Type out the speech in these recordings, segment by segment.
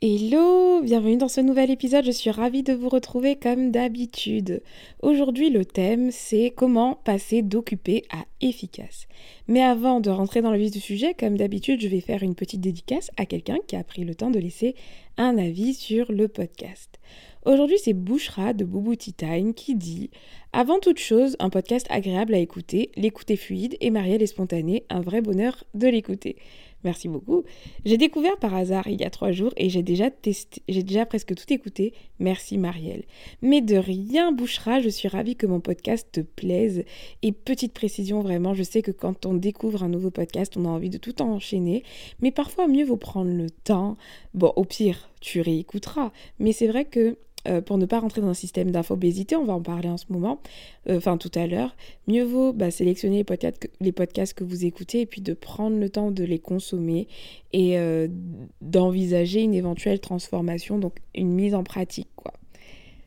Hello, bienvenue dans ce nouvel épisode, je suis ravie de vous retrouver comme d'habitude. Aujourd'hui le thème c'est comment passer d'occupé à efficace. Mais avant de rentrer dans le vif du sujet, comme d'habitude je vais faire une petite dédicace à quelqu'un qui a pris le temps de laisser un avis sur le podcast. Aujourd'hui c'est Bouchra de Boubouti Time qui dit Avant toute chose, un podcast agréable à écouter, l'écouter fluide et Marielle est spontanée, un vrai bonheur de l'écouter. Merci beaucoup. J'ai découvert par hasard il y a trois jours et j'ai déjà testé, j'ai déjà presque tout écouté. Merci Marielle. Mais de rien bouchera, je suis ravie que mon podcast te plaise. Et petite précision vraiment, je sais que quand on découvre un nouveau podcast, on a envie de tout enchaîner. Mais parfois mieux vaut prendre le temps. Bon, au pire, tu réécouteras. Mais c'est vrai que euh, pour ne pas rentrer dans un système d'infobésité, on va en parler en ce moment, euh, enfin tout à l'heure, mieux vaut bah, sélectionner les podcasts, que, vous écoutez et puis de prendre le temps de les consommer et euh, d'envisager une éventuelle transformation, donc une mise en pratique.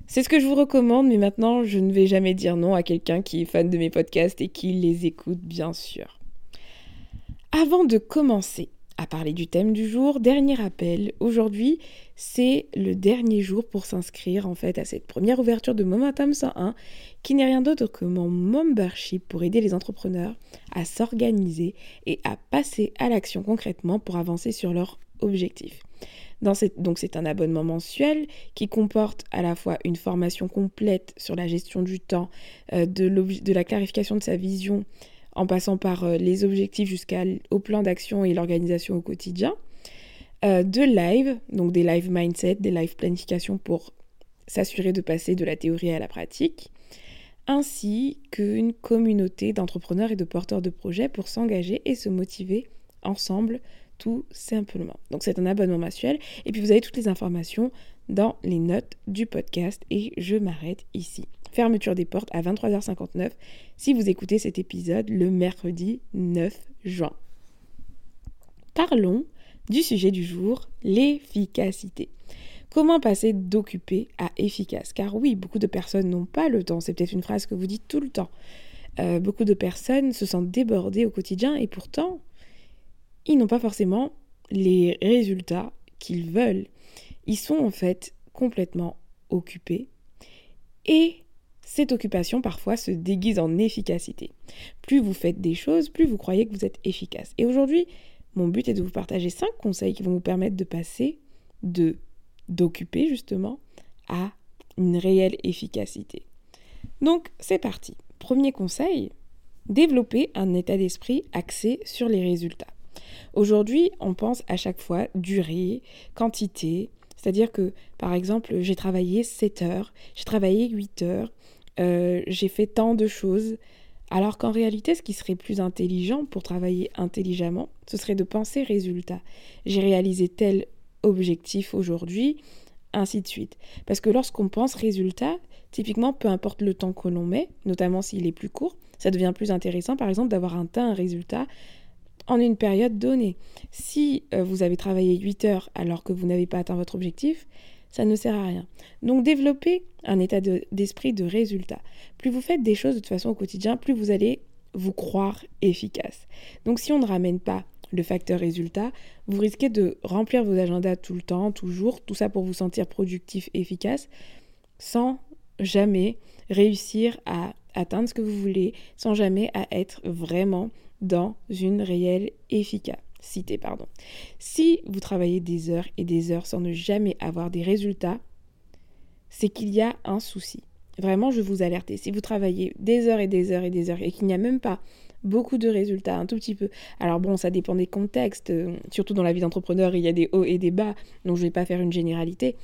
C'est ce que je vous recommande, mais maintenant je ne vais jamais dire non à quelqu'un qui est fan de mes podcasts et qui les écoute bien sûr. Avant de commencer, à parler du thème du jour. Dernier rappel, aujourd'hui c'est le dernier jour pour s'inscrire en fait à cette première ouverture de Momentum 101 qui n'est rien d'autre que mon membership pour aider les entrepreneurs à s'organiser et à passer à l'action concrètement pour avancer sur leurs objectifs. Dans donc c'est un abonnement mensuel qui comporte à la fois une formation complète sur la gestion du temps, euh, de la clarification de sa vision en passant par euh, les objectifs jusqu'au plan d'action et l'organisation au quotidien. Euh, de live, donc des live mindset, des live planification pour s'assurer de passer de la théorie à la pratique, ainsi qu'une communauté d'entrepreneurs et de porteurs de projets pour s'engager et se motiver ensemble tout simplement. Donc c'est un abonnement mensuel et puis vous avez toutes les informations dans les notes du podcast et je m'arrête ici fermeture des portes à 23h59 si vous écoutez cet épisode le mercredi 9 juin. Parlons du sujet du jour, l'efficacité. Comment passer d'occupé à efficace? Car oui, beaucoup de personnes n'ont pas le temps, c'est peut-être une phrase que vous dites tout le temps. Euh, beaucoup de personnes se sentent débordées au quotidien et pourtant, ils n'ont pas forcément les résultats qu'ils veulent. Ils sont en fait complètement occupés et cette occupation parfois se déguise en efficacité. Plus vous faites des choses, plus vous croyez que vous êtes efficace. Et aujourd'hui, mon but est de vous partager cinq conseils qui vont vous permettre de passer de d'occuper justement à une réelle efficacité. Donc, c'est parti. Premier conseil, développer un état d'esprit axé sur les résultats. Aujourd'hui, on pense à chaque fois durée, quantité, c'est-à-dire que, par exemple, j'ai travaillé 7 heures, j'ai travaillé 8 heures, euh, j'ai fait tant de choses. Alors qu'en réalité, ce qui serait plus intelligent pour travailler intelligemment, ce serait de penser résultat. J'ai réalisé tel objectif aujourd'hui, ainsi de suite. Parce que lorsqu'on pense résultat, typiquement, peu importe le temps que l'on met, notamment s'il est plus court, ça devient plus intéressant, par exemple, d'avoir temps, un résultat en une période donnée. Si euh, vous avez travaillé 8 heures alors que vous n'avez pas atteint votre objectif, ça ne sert à rien. Donc développez un état d'esprit de, résultat. Plus vous faites des choses de toute façon au quotidien, plus vous allez vous croire efficace. Donc si on ne ramène pas le facteur résultat, vous risquez de remplir vos agendas tout le temps, toujours, tout ça pour vous sentir productif, efficace, sans jamais réussir à atteindre ce que vous voulez, sans jamais à être vraiment dans une réelle efficace cité, pardon. Si vous travaillez des heures et des heures sans ne jamais avoir des résultats, c'est qu'il y a un souci. Vraiment, je vous alerte. Si vous travaillez des heures et des heures et des heures et qu'il n'y a même pas beaucoup de résultats, un tout petit peu. Alors bon, ça dépend des contextes, surtout dans la vie d'entrepreneur, il y a des hauts et des bas, donc je ne vais pas faire une généralité.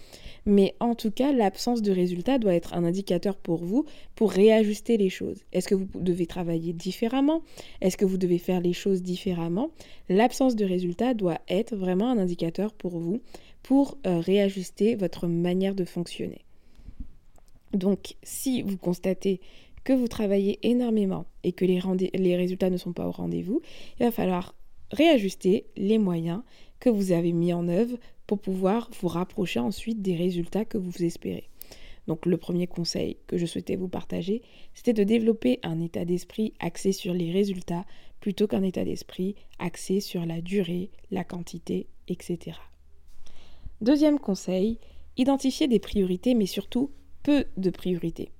Mais en tout cas, l'absence de résultats doit être un indicateur pour vous pour réajuster les choses. Est-ce que vous devez travailler différemment? Est-ce que vous devez faire les choses différemment? L'absence de résultats doit être vraiment un indicateur pour vous pour euh, réajuster votre manière de fonctionner. Donc, si vous constatez que vous travaillez énormément et que les, résultats ne sont pas au rendez-vous, il va falloir réajuster les moyens que vous avez mis en œuvre pour pouvoir vous rapprocher ensuite des résultats que vous espérez. Donc le premier conseil que je souhaitais vous partager, c'était de développer un état d'esprit axé sur les résultats plutôt qu'un état d'esprit axé sur la durée, la quantité, etc. Deuxième conseil, identifier des priorités mais surtout peu de priorités.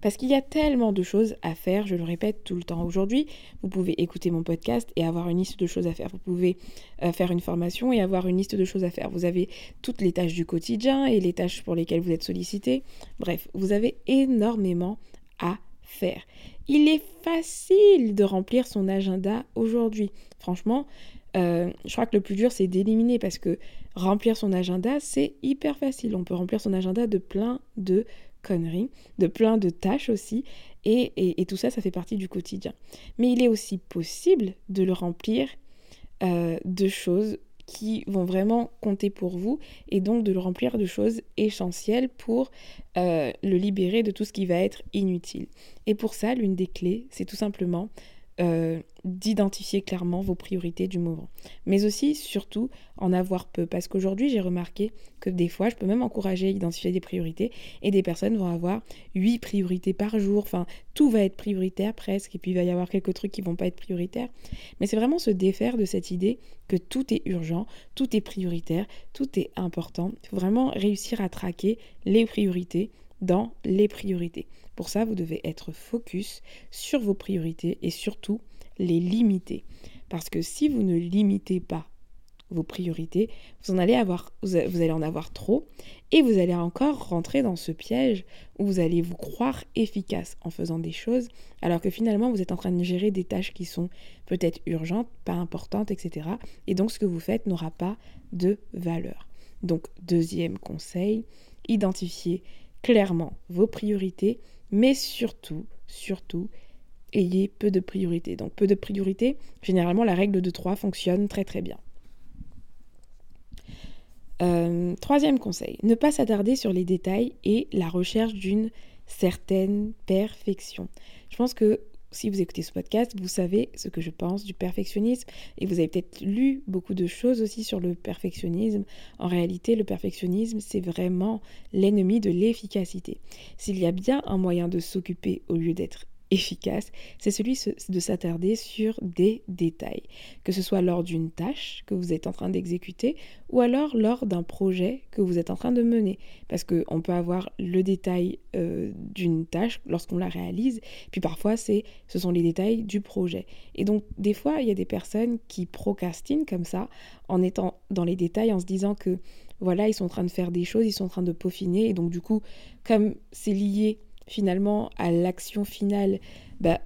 Parce qu'il y a tellement de choses à faire, je le répète tout le temps. Aujourd'hui, vous pouvez écouter mon podcast et avoir une liste de choses à faire. Vous pouvez euh, faire une formation et avoir une liste de choses à faire. Vous avez toutes les tâches du quotidien et les tâches pour lesquelles vous êtes sollicité. Bref, vous avez énormément à faire. Il est facile de remplir son agenda aujourd'hui. Franchement, euh, je crois que le plus dur, c'est d'éliminer parce que remplir son agenda, c'est hyper facile. On peut remplir son agenda de plein de conneries, de plein de tâches aussi, et, tout ça, ça fait partie du quotidien. Mais il est aussi possible de le remplir euh, de choses qui vont vraiment compter pour vous et donc de le remplir de choses essentielles pour euh, le libérer de tout ce qui va être inutile. Et pour ça, l'une des clés, c'est tout simplement euh, d'identifier clairement vos priorités du moment. Mais aussi, surtout, en avoir peu. Parce qu'aujourd'hui, j'ai remarqué que des fois, je peux même encourager à identifier des priorités et des personnes vont avoir huit priorités par jour. Enfin, tout va être prioritaire presque. Et puis, il va y avoir quelques trucs qui vont pas être prioritaires. Mais c'est vraiment se défaire de cette idée que tout est urgent, tout est prioritaire, tout est important. Il faut vraiment réussir à traquer les priorités dans les priorités. Pour ça, vous devez être focus sur vos priorités et surtout les limiter. Parce que si vous ne limitez pas vos priorités, vous en allez avoir, vous allez en avoir trop et vous allez encore rentrer dans ce piège où vous allez vous croire efficace en faisant des choses alors que finalement vous êtes en train de gérer des tâches qui sont peut-être urgentes, pas importantes, etc. Et donc ce que vous faites n'aura pas de valeur. Donc deuxième conseil, identifiez clairement vos priorités, mais surtout, surtout, ayez peu de priorités. Donc peu de priorités, généralement la règle de 3 fonctionne très très bien. Euh, troisième conseil, ne pas s'attarder sur les détails et la recherche d'une certaine perfection. Je pense que si vous écoutez ce podcast, vous savez ce que je pense du perfectionnisme et vous avez peut-être lu beaucoup de choses aussi sur le perfectionnisme. En réalité, le perfectionnisme, c'est vraiment l'ennemi de l'efficacité. S'il y a bien un moyen de s'occuper au lieu d'être efficace, c'est celui de s'attarder sur des détails, que ce soit lors d'une tâche que vous êtes en train d'exécuter ou alors lors d'un projet que vous êtes en train de mener. Parce qu'on peut avoir le détail euh, d'une tâche lorsqu'on la réalise, puis parfois c'est, ce sont les détails du projet. Et donc des fois, il y a des personnes qui procrastinent comme ça en étant dans les détails, en se disant que voilà, ils sont en train de faire des choses, ils sont en train de peaufiner, et donc du coup, comme c'est lié finalement à l'action finale, bah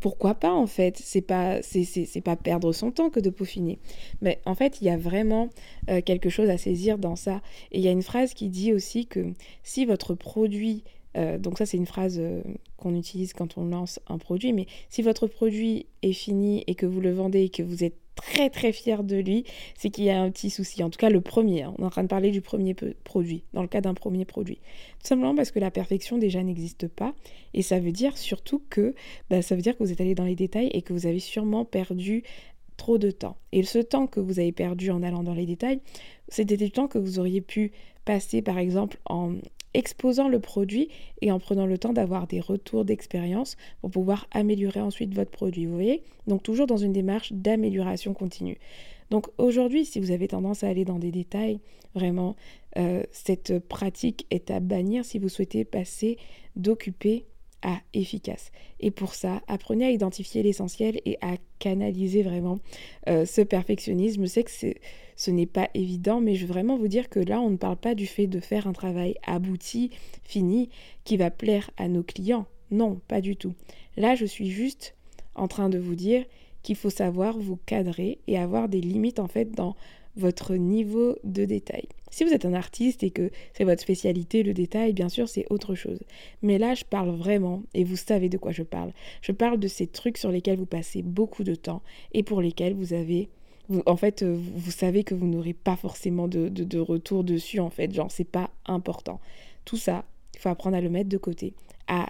pourquoi pas en fait? C'est pas c'est pas perdre son temps que de peaufiner. Mais en fait, il y a vraiment euh, quelque chose à saisir dans ça. Et il y a une phrase qui dit aussi que si votre produit euh, donc ça c'est une phrase euh, qu'on utilise quand on lance un produit, mais si votre produit est fini et que vous le vendez et que vous êtes très très fier de lui, c'est qu'il y a un petit souci. En tout cas, le premier. Hein. On est en train de parler du premier produit, dans le cas d'un premier produit. Tout simplement parce que la perfection déjà n'existe pas. Et ça veut dire surtout que bah, ça veut dire que vous êtes allé dans les détails et que vous avez sûrement perdu de temps. Et ce temps que vous avez perdu en allant dans les détails, c'était du temps que vous auriez pu passer par exemple en exposant le produit et en prenant le temps d'avoir des retours d'expérience pour pouvoir améliorer ensuite votre produit. Vous voyez? Donc toujours dans une démarche d'amélioration continue. Donc aujourd'hui, si vous avez tendance à aller dans des détails, vraiment, euh, cette pratique est à bannir si vous souhaitez passer d'occuper à efficace. Et pour ça, apprenez à identifier l'essentiel et à canaliser vraiment euh, ce perfectionnisme. Je sais que ce n'est pas évident, mais je veux vraiment vous dire que là, on ne parle pas du fait de faire un travail abouti, fini, qui va plaire à nos clients. Non, pas du tout. Là, je suis juste en train de vous dire qu'il faut savoir vous cadrer et avoir des limites en fait dans votre niveau de détail. Si vous êtes un artiste et que c'est votre spécialité, le détail, bien sûr, c'est autre chose. Mais là, je parle vraiment, et vous savez de quoi je parle. Je parle de ces trucs sur lesquels vous passez beaucoup de temps et pour lesquels vous avez en fait, vous, savez que vous n'aurez pas forcément de, de, retour dessus, en fait. Genre, c'est pas important. Tout ça, il faut apprendre à le mettre de côté. À,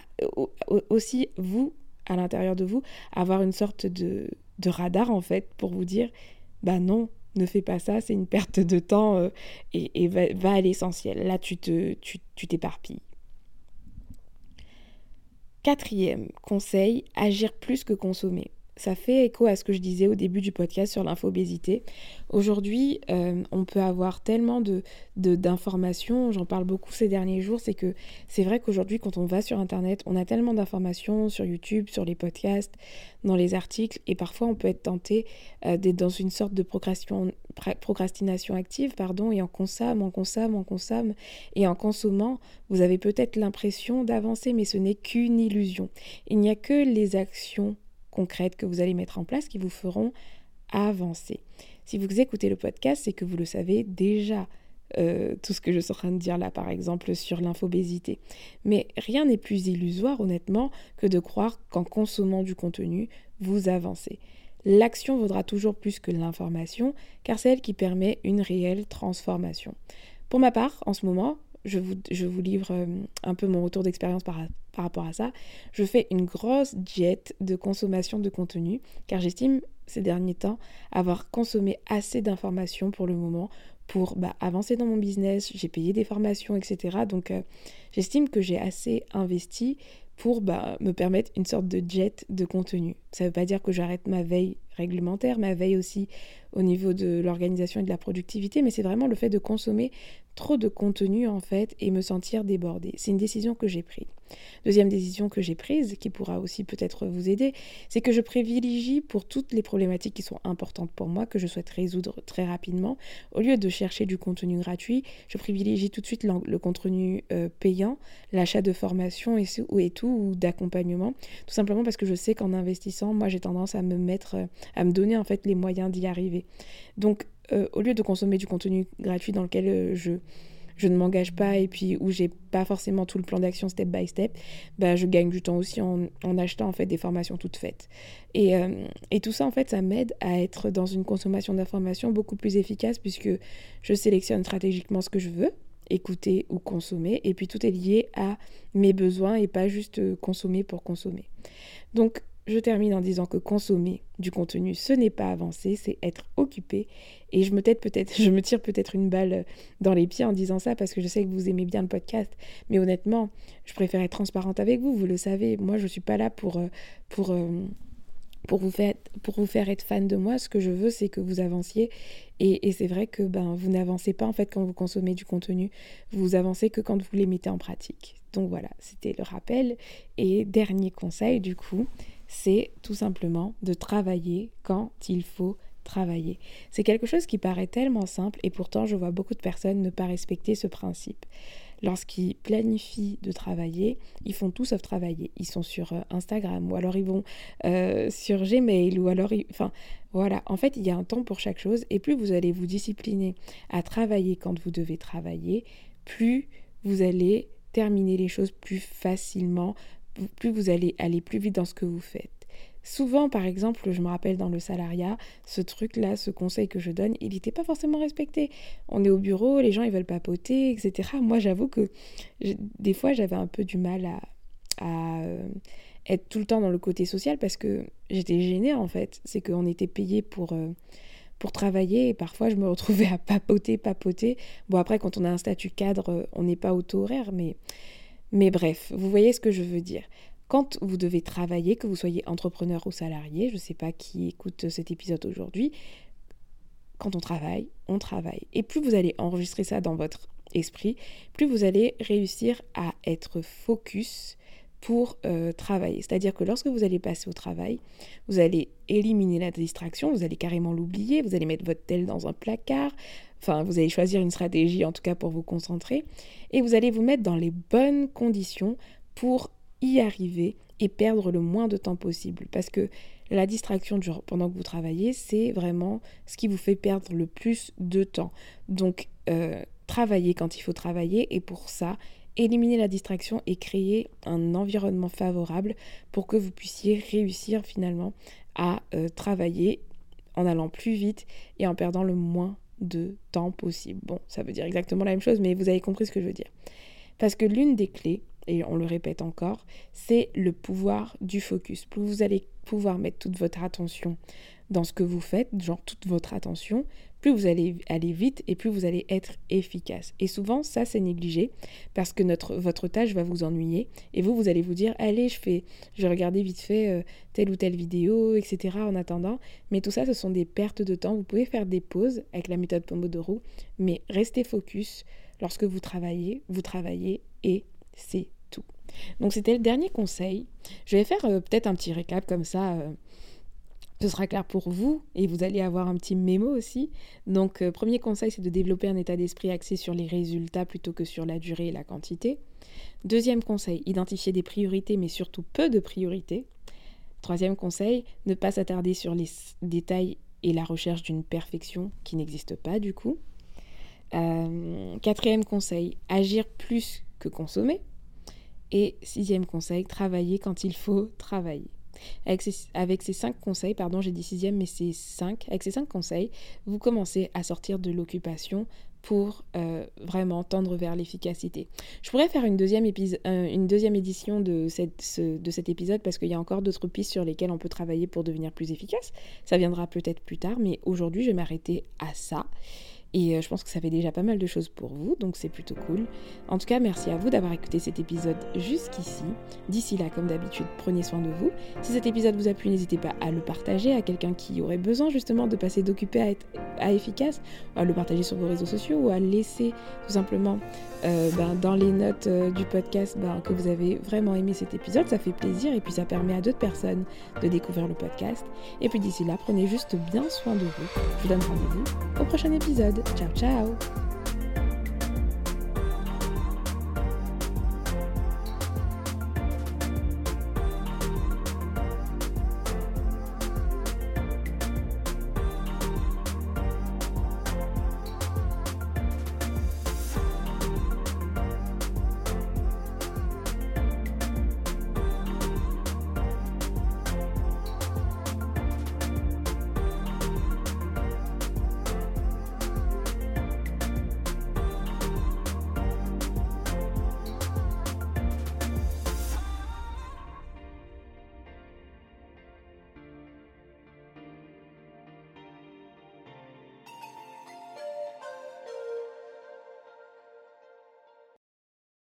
aussi, vous, à l'intérieur de vous, avoir une sorte de, de radar, en fait, pour vous dire, bah non, ne fais pas ça, c'est une perte de temps euh, et, va, à l'essentiel. Là, tu te, tu, tu t'éparpilles. Quatrième conseil, agir plus que consommer ça fait écho à ce que je disais au début du podcast sur l'infobésité. Aujourd'hui, euh, on peut avoir tellement de, d'informations, j'en parle beaucoup ces derniers jours, c'est que c'est vrai qu'aujourd'hui, quand on va sur Internet, on a tellement d'informations sur YouTube, sur les podcasts, dans les articles, et parfois on peut être tenté euh, d'être dans une sorte de procrastination active, pardon, et en consomme, en consomme, en consomme, et en consommant, vous avez peut-être l'impression d'avancer, mais ce n'est qu'une illusion. Il n'y a que les actions concrètes que vous allez mettre en place qui vous feront avancer. Si vous écoutez le podcast, c'est que vous le savez déjà. Euh, tout ce que je suis en train de dire là, par exemple, sur l'infobésité. Mais rien n'est plus illusoire, honnêtement, que de croire qu'en consommant du contenu, vous avancez. L'action vaudra toujours plus que l'information, car c'est elle qui permet une réelle transformation. Pour ma part, en ce moment, je vous, livre euh, un peu mon retour d'expérience par, rapport à ça. Je fais une grosse jet de consommation de contenu, car j'estime ces derniers temps avoir consommé assez d'informations pour le moment pour bah, avancer dans mon business, j'ai payé des formations, etc. Donc euh, j'estime que j'ai assez investi pour bah, me permettre une sorte de jet de contenu. Ça ne veut pas dire que j'arrête ma veille réglementaire, ma veille aussi au niveau de l'organisation et de la productivité, mais c'est vraiment le fait de consommer trop de contenu en fait et me sentir débordée. C'est une décision que j'ai prise. Deuxième décision que j'ai prise, qui pourra aussi peut-être vous aider, c'est que je privilégie pour toutes les problématiques qui sont importantes pour moi, que je souhaite résoudre très rapidement, au lieu de chercher du contenu gratuit, je privilégie tout de suite le contenu euh, payant, l'achat de formation et, et tout, ou d'accompagnement, tout simplement parce que je sais qu'en investissant, moi j'ai tendance à me mettre, à me donner en fait les moyens d'y arriver. Donc euh, au lieu de consommer du contenu gratuit dans lequel euh, je ne m'engage pas et puis où j'ai pas forcément tout le plan d'action step by step, bah, je gagne du temps aussi en, achetant en fait des formations toutes faites. Et, euh, et tout ça en fait, ça m'aide à être dans une consommation d'informations beaucoup plus efficace puisque je sélectionne stratégiquement ce que je veux écouter ou consommer et puis tout est lié à mes besoins et pas juste consommer pour consommer. Donc je termine en disant que consommer du contenu, ce n'est pas avancer, c'est être occupé. Et je me, tire peut-être une balle dans les pieds en disant ça parce que je sais que vous aimez bien le podcast. Mais honnêtement, je préfère être transparente avec vous, vous le savez. Moi, je ne suis pas là pour, euh, pour, euh, pour, vous faire, pour vous faire être fan de moi. Ce que je veux, c'est que vous avanciez. Et, et c'est vrai que ben, vous n'avancez pas en fait quand vous consommez du contenu. Vous avancez que quand vous les mettez en pratique. Donc voilà, c'était le rappel. Et dernier conseil, du coup, c'est tout simplement de travailler quand il faut travailler. C'est quelque chose qui paraît tellement simple et pourtant je vois beaucoup de personnes ne pas respecter ce principe. Lorsqu'ils planifient de travailler, ils font tout sauf travailler. Ils sont sur euh, Instagram ou alors ils vont euh, sur Gmail ou alors... Enfin voilà, en fait il y a un temps pour chaque chose et plus vous allez vous discipliner à travailler quand vous devez travailler, plus vous allez terminer les choses plus facilement, plus vous allez aller plus vite dans ce que vous faites. Souvent, par exemple, je me rappelle dans le salariat, ce truc-là, ce conseil que je donne, il n'était pas forcément respecté. On est au bureau, les gens ils veulent papoter, etc. Moi, j'avoue que des fois, j'avais un peu du mal à, euh, être tout le temps dans le côté social parce que j'étais gênée en fait. C'est qu'on était payé pour, euh, pour travailler et parfois je me retrouvais à papoter, papoter. Bon, après, quand on a un statut cadre, on n'est pas auto-horaire, mais mais bref, vous voyez ce que je veux dire. Quand vous devez travailler, que vous soyez entrepreneur ou salarié, je ne sais pas qui écoute cet épisode aujourd'hui, quand on travaille, on travaille. Et plus vous allez enregistrer ça dans votre esprit, plus vous allez réussir à être focus pour euh, travailler. C'est-à-dire que lorsque vous allez passer au travail, vous allez éliminer la distraction, vous allez carrément l'oublier, vous allez mettre votre tel dans un placard, Enfin, vous allez choisir une stratégie en tout cas pour vous concentrer et vous allez vous mettre dans les bonnes conditions pour y arriver et perdre le moins de temps possible. Parce que la distraction pendant que vous travaillez, c'est vraiment ce qui vous fait perdre le plus de temps. Donc, euh, travaillez quand il faut travailler et pour ça, éliminer la distraction et créer un environnement favorable pour que vous puissiez réussir finalement à euh, travailler en allant plus vite et en perdant le moins de temps possible. Bon, ça veut dire exactement la même chose, mais vous avez compris ce que je veux dire. Parce que l'une des clés, et on le répète encore, c'est le pouvoir du focus. Plus vous allez pouvoir mettre toute votre attention dans ce que vous faites, genre toute votre attention, plus vous allez aller vite et plus vous allez être efficace. Et souvent, ça, c'est négligé parce que votre tâche va vous ennuyer et vous, vous allez vous dire, allez, je fais, je vais regarder vite fait euh, telle ou telle vidéo, etc. en attendant. Mais tout ça, ce sont des pertes de temps. Vous pouvez faire des pauses avec la méthode Pomodoro, mais restez focus. Lorsque vous travaillez, vous travaillez et c'est tout. Donc c'était le dernier conseil. Je vais faire euh, peut-être un petit récap comme ça. Euh, ce sera clair pour vous et vous allez avoir un petit mémo aussi. Donc, euh, premier conseil, c'est de développer un état d'esprit axé sur les résultats plutôt que sur la durée et la quantité. Deuxième conseil, identifier des priorités, mais surtout peu de priorités. Troisième conseil, ne pas s'attarder sur les détails et la recherche d'une perfection qui n'existe pas du coup. Quatrième conseil, agir plus que consommer. Et sixième conseil, travailler quand il faut travailler. Avec ces, cinq conseils, pardon, j'ai dit sixième, mais c'est cinq. Avec ces cinq conseils, vous commencez à sortir de l'occupation pour euh, vraiment tendre vers l'efficacité. Je pourrais faire une deuxième, euh, une deuxième édition de, cette, de cet épisode parce qu'il y a encore d'autres pistes sur lesquelles on peut travailler pour devenir plus efficace. Ça viendra peut-être plus tard, mais aujourd'hui, je vais m'arrêter à ça. Et euh, je pense que ça fait déjà pas mal de choses pour vous, donc c'est plutôt cool. En tout cas, merci à vous d'avoir écouté cet épisode jusqu'ici. D'ici là, comme d'habitude, prenez soin de vous. Si cet épisode vous a plu, n'hésitez pas à le partager à quelqu'un qui aurait besoin justement de passer d'occupé à, être, à efficace, à le partager sur vos réseaux sociaux, ou à laisser tout simplement euh, ben, dans les notes euh, du podcast ben, que vous avez vraiment aimé cet épisode. Ça fait plaisir et puis ça permet à d'autres personnes de découvrir le podcast. Et puis d'ici là, prenez juste bien soin de vous. Je vous donne rendez-vous au prochain épisode. Ciao ciao